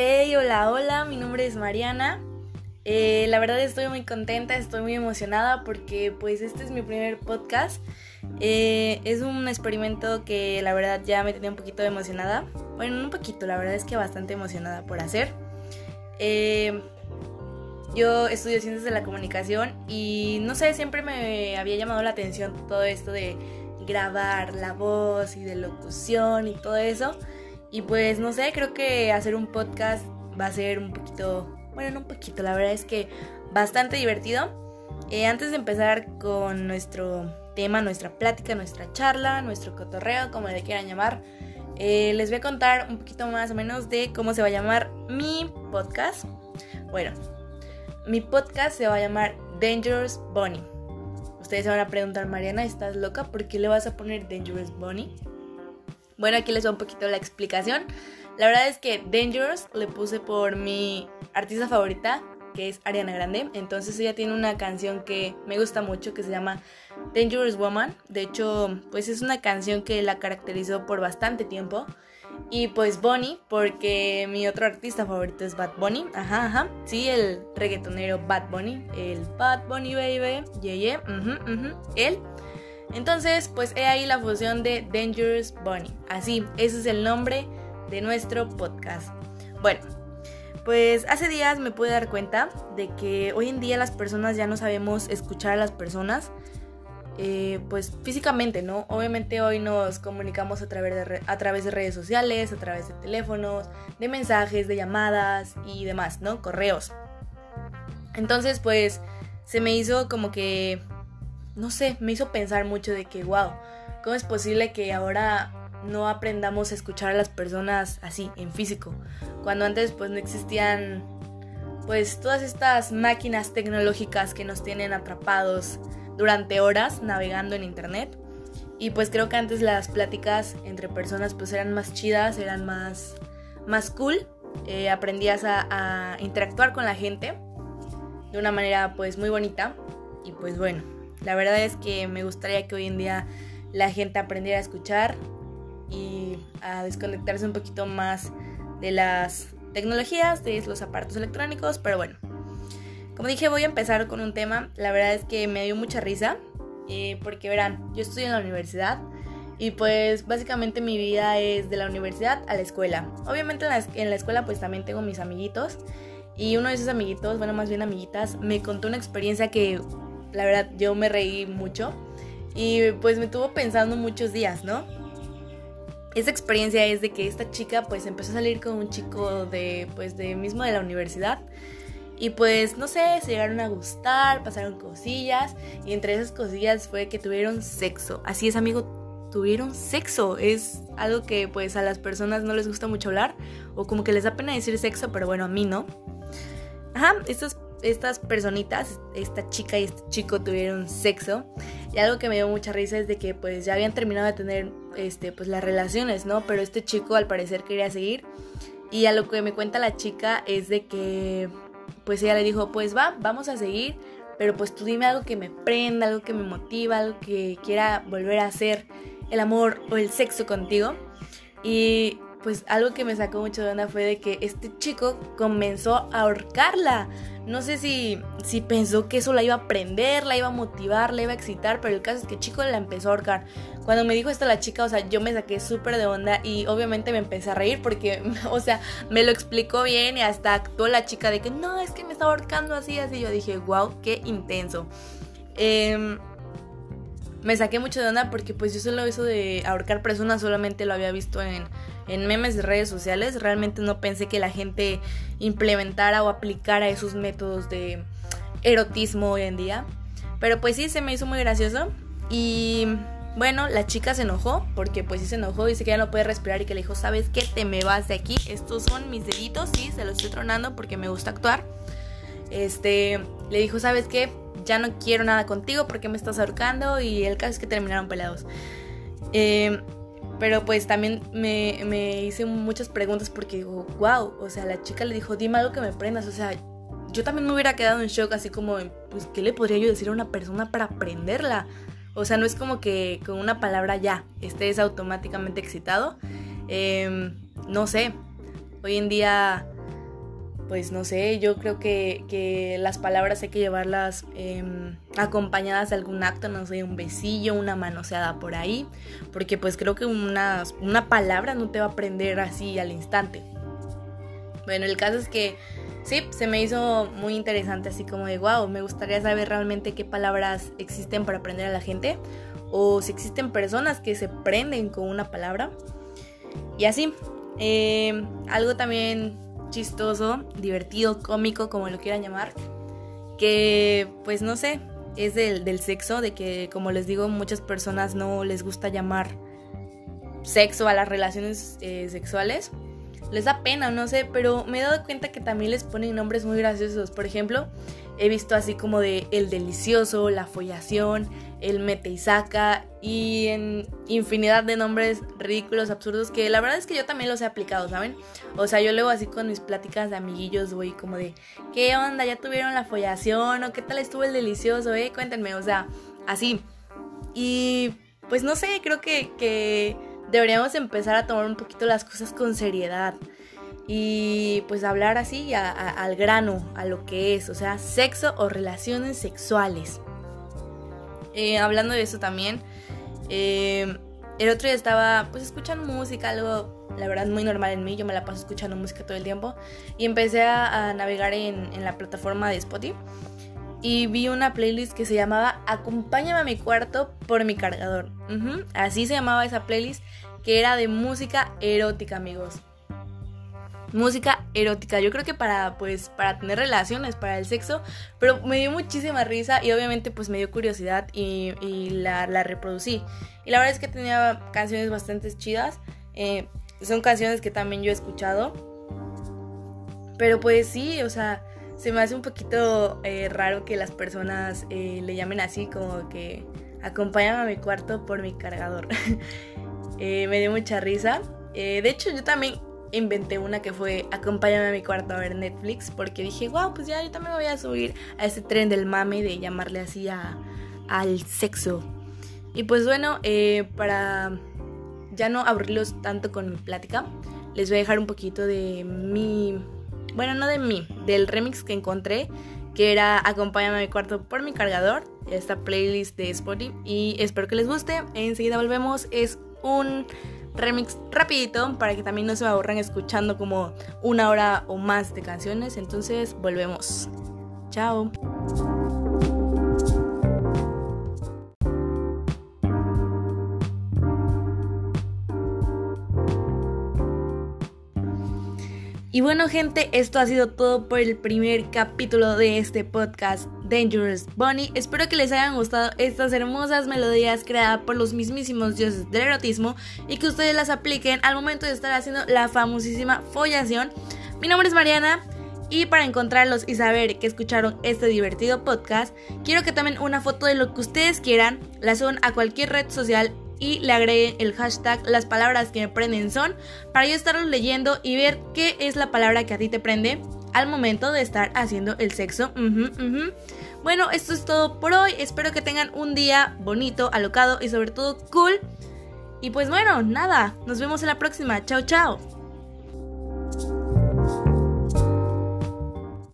Hey, hola, hola, mi nombre es Mariana. Eh, la verdad estoy muy contenta, estoy muy emocionada porque pues este es mi primer podcast. Eh, es un experimento que la verdad ya me tenía un poquito emocionada. Bueno, un poquito, la verdad es que bastante emocionada por hacer. Eh, yo estudio ciencias de la comunicación y no sé, siempre me había llamado la atención todo esto de grabar la voz y de locución y todo eso. Y pues no sé, creo que hacer un podcast va a ser un poquito, bueno, no un poquito, la verdad es que bastante divertido. Eh, antes de empezar con nuestro tema, nuestra plática, nuestra charla, nuestro cotorreo, como le quieran llamar, eh, les voy a contar un poquito más o menos de cómo se va a llamar mi podcast. Bueno, mi podcast se va a llamar Dangerous Bunny. Ustedes se van a preguntar, Mariana, ¿estás loca? ¿Por qué le vas a poner Dangerous Bunny? Bueno, aquí les doy un poquito la explicación. La verdad es que Dangerous le puse por mi artista favorita, que es Ariana Grande. Entonces ella tiene una canción que me gusta mucho que se llama Dangerous Woman. De hecho, pues es una canción que la caracterizó por bastante tiempo. Y pues Bonnie, porque mi otro artista favorito es Bad Bunny. Ajá, ajá. Sí, el reggaetonero Bad Bunny. El Bad Bunny Baby. Yeah, yeah. Él. Entonces, pues he ahí la fusión de Dangerous Bunny. Así, ese es el nombre de nuestro podcast. Bueno, pues hace días me pude dar cuenta de que hoy en día las personas ya no sabemos escuchar a las personas. Eh, pues físicamente, ¿no? Obviamente hoy nos comunicamos a través, de a través de redes sociales, a través de teléfonos, de mensajes, de llamadas y demás, ¿no? Correos. Entonces, pues se me hizo como que no sé, me hizo pensar mucho de que, wow, ¿cómo es posible que ahora no aprendamos a escuchar a las personas así, en físico? Cuando antes pues no existían pues todas estas máquinas tecnológicas que nos tienen atrapados durante horas navegando en internet. Y pues creo que antes las pláticas entre personas pues eran más chidas, eran más, más cool. Eh, aprendías a, a interactuar con la gente de una manera pues muy bonita. Y pues bueno, la verdad es que me gustaría que hoy en día la gente aprendiera a escuchar y a desconectarse un poquito más de las tecnologías, de los aparatos electrónicos, pero bueno. Como dije, voy a empezar con un tema. La verdad es que me dio mucha risa. Eh, porque verán, yo estudio en la universidad. Y pues básicamente mi vida es de la universidad a la escuela. Obviamente en la, en la, escuela pues también tengo mis amiguitos. Y uno de esos amiguitos, bueno más bien amiguitas, me contó una experiencia que la verdad yo me reí mucho y pues me tuvo pensando muchos días, ¿no? Esa experiencia es de que esta chica pues empezó a salir con un chico de pues de mismo de la universidad y pues no sé, se llegaron a gustar, pasaron cosillas y entre esas cosillas fue que tuvieron sexo. Así es, amigo, tuvieron sexo. Es algo que pues a las personas no les gusta mucho hablar o como que les da pena decir sexo, pero bueno, a mí no. Ajá, esto es estas personitas, esta chica y este chico tuvieron sexo. Y algo que me dio mucha risa es de que pues ya habían terminado de tener este pues las relaciones, ¿no? Pero este chico al parecer quería seguir. Y a lo que me cuenta la chica es de que pues ella le dijo, "Pues va, vamos a seguir, pero pues tú dime algo que me prenda, algo que me motiva, algo que quiera volver a hacer el amor o el sexo contigo." Y pues algo que me sacó mucho de onda fue de que este chico comenzó a ahorcarla. No sé si, si pensó que eso la iba a aprender, la iba a motivar, la iba a excitar, pero el caso es que el chico la empezó a ahorcar. Cuando me dijo esto la chica, o sea, yo me saqué súper de onda y obviamente me empecé a reír porque, o sea, me lo explicó bien y hasta actuó la chica de que no, es que me está ahorcando así, así. Yo dije, wow, qué intenso. Eh, me saqué mucho de onda porque pues yo solo eso de ahorcar personas solamente lo había visto en, en memes de redes sociales. Realmente no pensé que la gente implementara o aplicara esos métodos de erotismo hoy en día. Pero pues sí, se me hizo muy gracioso. Y bueno, la chica se enojó porque pues sí se enojó, dice que ya no puede respirar y que le dijo, ¿sabes qué? Te me vas de aquí. Estos son mis deditos, sí, se los estoy tronando porque me gusta actuar. Este, le dijo, ¿sabes qué? Ya no quiero nada contigo porque me estás ahorcando y el caso es que terminaron peleados. Eh, pero pues también me, me, hice muchas preguntas porque digo, wow, o sea, la chica le dijo, dime algo que me prendas, o sea, yo también me hubiera quedado en shock así como, pues, ¿qué le podría yo decir a una persona para aprenderla? O sea, no es como que con una palabra ya estés automáticamente excitado. Em, no sé, hoy en día pues no sé, yo creo que, las palabras hay que llevarlas em, acompañadas de algún acto, no sé, un besillo, una manoseada por ahí, porque pues creo que una, una palabra no te va a aprender así al instante. Bueno, el caso es que sí, se me hizo muy interesante, así como de wow, me gustaría saber realmente qué palabras existen para aprender a la gente, o si existen personas que se prenden con una palabra. Y así, em, algo también chistoso, divertido, cómico, como lo quieran llamar, que pues no sé, es del, sexo, de que como les digo, muchas personas no les gusta llamar sexo a las relaciones eh, sexuales. Les da pena, no sé, pero me he dado cuenta que también les ponen nombres muy graciosos. Por ejemplo, he visto así como de el delicioso, la follación, el mete y saca y en infinidad de nombres ridículos, absurdos que la verdad es que yo también los he aplicado, ¿saben? O sea, yo luego así con mis pláticas de amiguillos voy como de, ¿qué onda? ¿Ya tuvieron la follación? ¿O qué tal estuvo el delicioso? Eh? Cuéntenme, o sea, así. Y pues no sé, creo que, que deberíamos empezar a tomar un poquito las cosas con seriedad y pues hablar así al grano, a lo que es, o sea, sexo o relaciones sexuales. Eh, hablando de eso también, eh, el otro día estaba pues escuchando música, algo la verdad muy normal en mí, yo me la paso escuchando música todo el tiempo y empecé a, navegar en, la plataforma de Spotify y vi una playlist que se llamaba Acompáñame a mi cuarto por mi cargador. Así se llamaba esa playlist que era de música erótica amigos música erótica. Yo creo que para, pues, para tener relaciones, para el sexo, pero me dio muchísima risa y obviamente pues me dio curiosidad y, la, reproducí. Y la verdad es que tenía canciones bastante chidas. Eh, son canciones que también yo he escuchado. Pero pues sí, o sea, se me hace un poquito eh, raro que las personas eh, le llamen así como que acompáñame a mi cuarto por mi cargador. me dio mucha risa. de hecho, yo también inventé una que fue acompáñame a mi cuarto a ver Netflix porque dije, wow, pues ya yo también me voy a subir a ese tren del mame de llamarle así a, al sexo. Y pues bueno, eh, para ya no aburrirlos tanto con mi plática, les voy a dejar un poquito de mi, bueno, no de mí, del remix que encontré, que era Acompáñame a mi cuarto por mi cargador, esta playlist de Spotify, y espero que les guste. Enseguida volvemos, es un remix rapidito para que también no se me aburran escuchando como una hora o más de canciones. Entonces volvemos. Chao. Y bueno gente, esto ha sido todo por el primer capítulo de este podcast Dangerous Bunny. Espero que les hayan gustado estas hermosas melodías creadas por los mismísimos dioses del erotismo y que ustedes las apliquen al momento de estar haciendo la famosísima follación. Mi nombre es Mariana. Y para encontrarlos y saber que escucharon este divertido podcast, quiero que tomen una foto de lo que ustedes quieran, la suban a cualquier red social y le agreguen el hashtag las palabras que me prenden son para yo estarlos leyendo y ver qué es la palabra que a ti te prende al momento de estar haciendo el sexo. Bueno, esto es todo por hoy. Espero que tengan un día bonito, alocado y sobre todo cool. Y pues bueno, nada, nos vemos en la próxima. Chao, chao.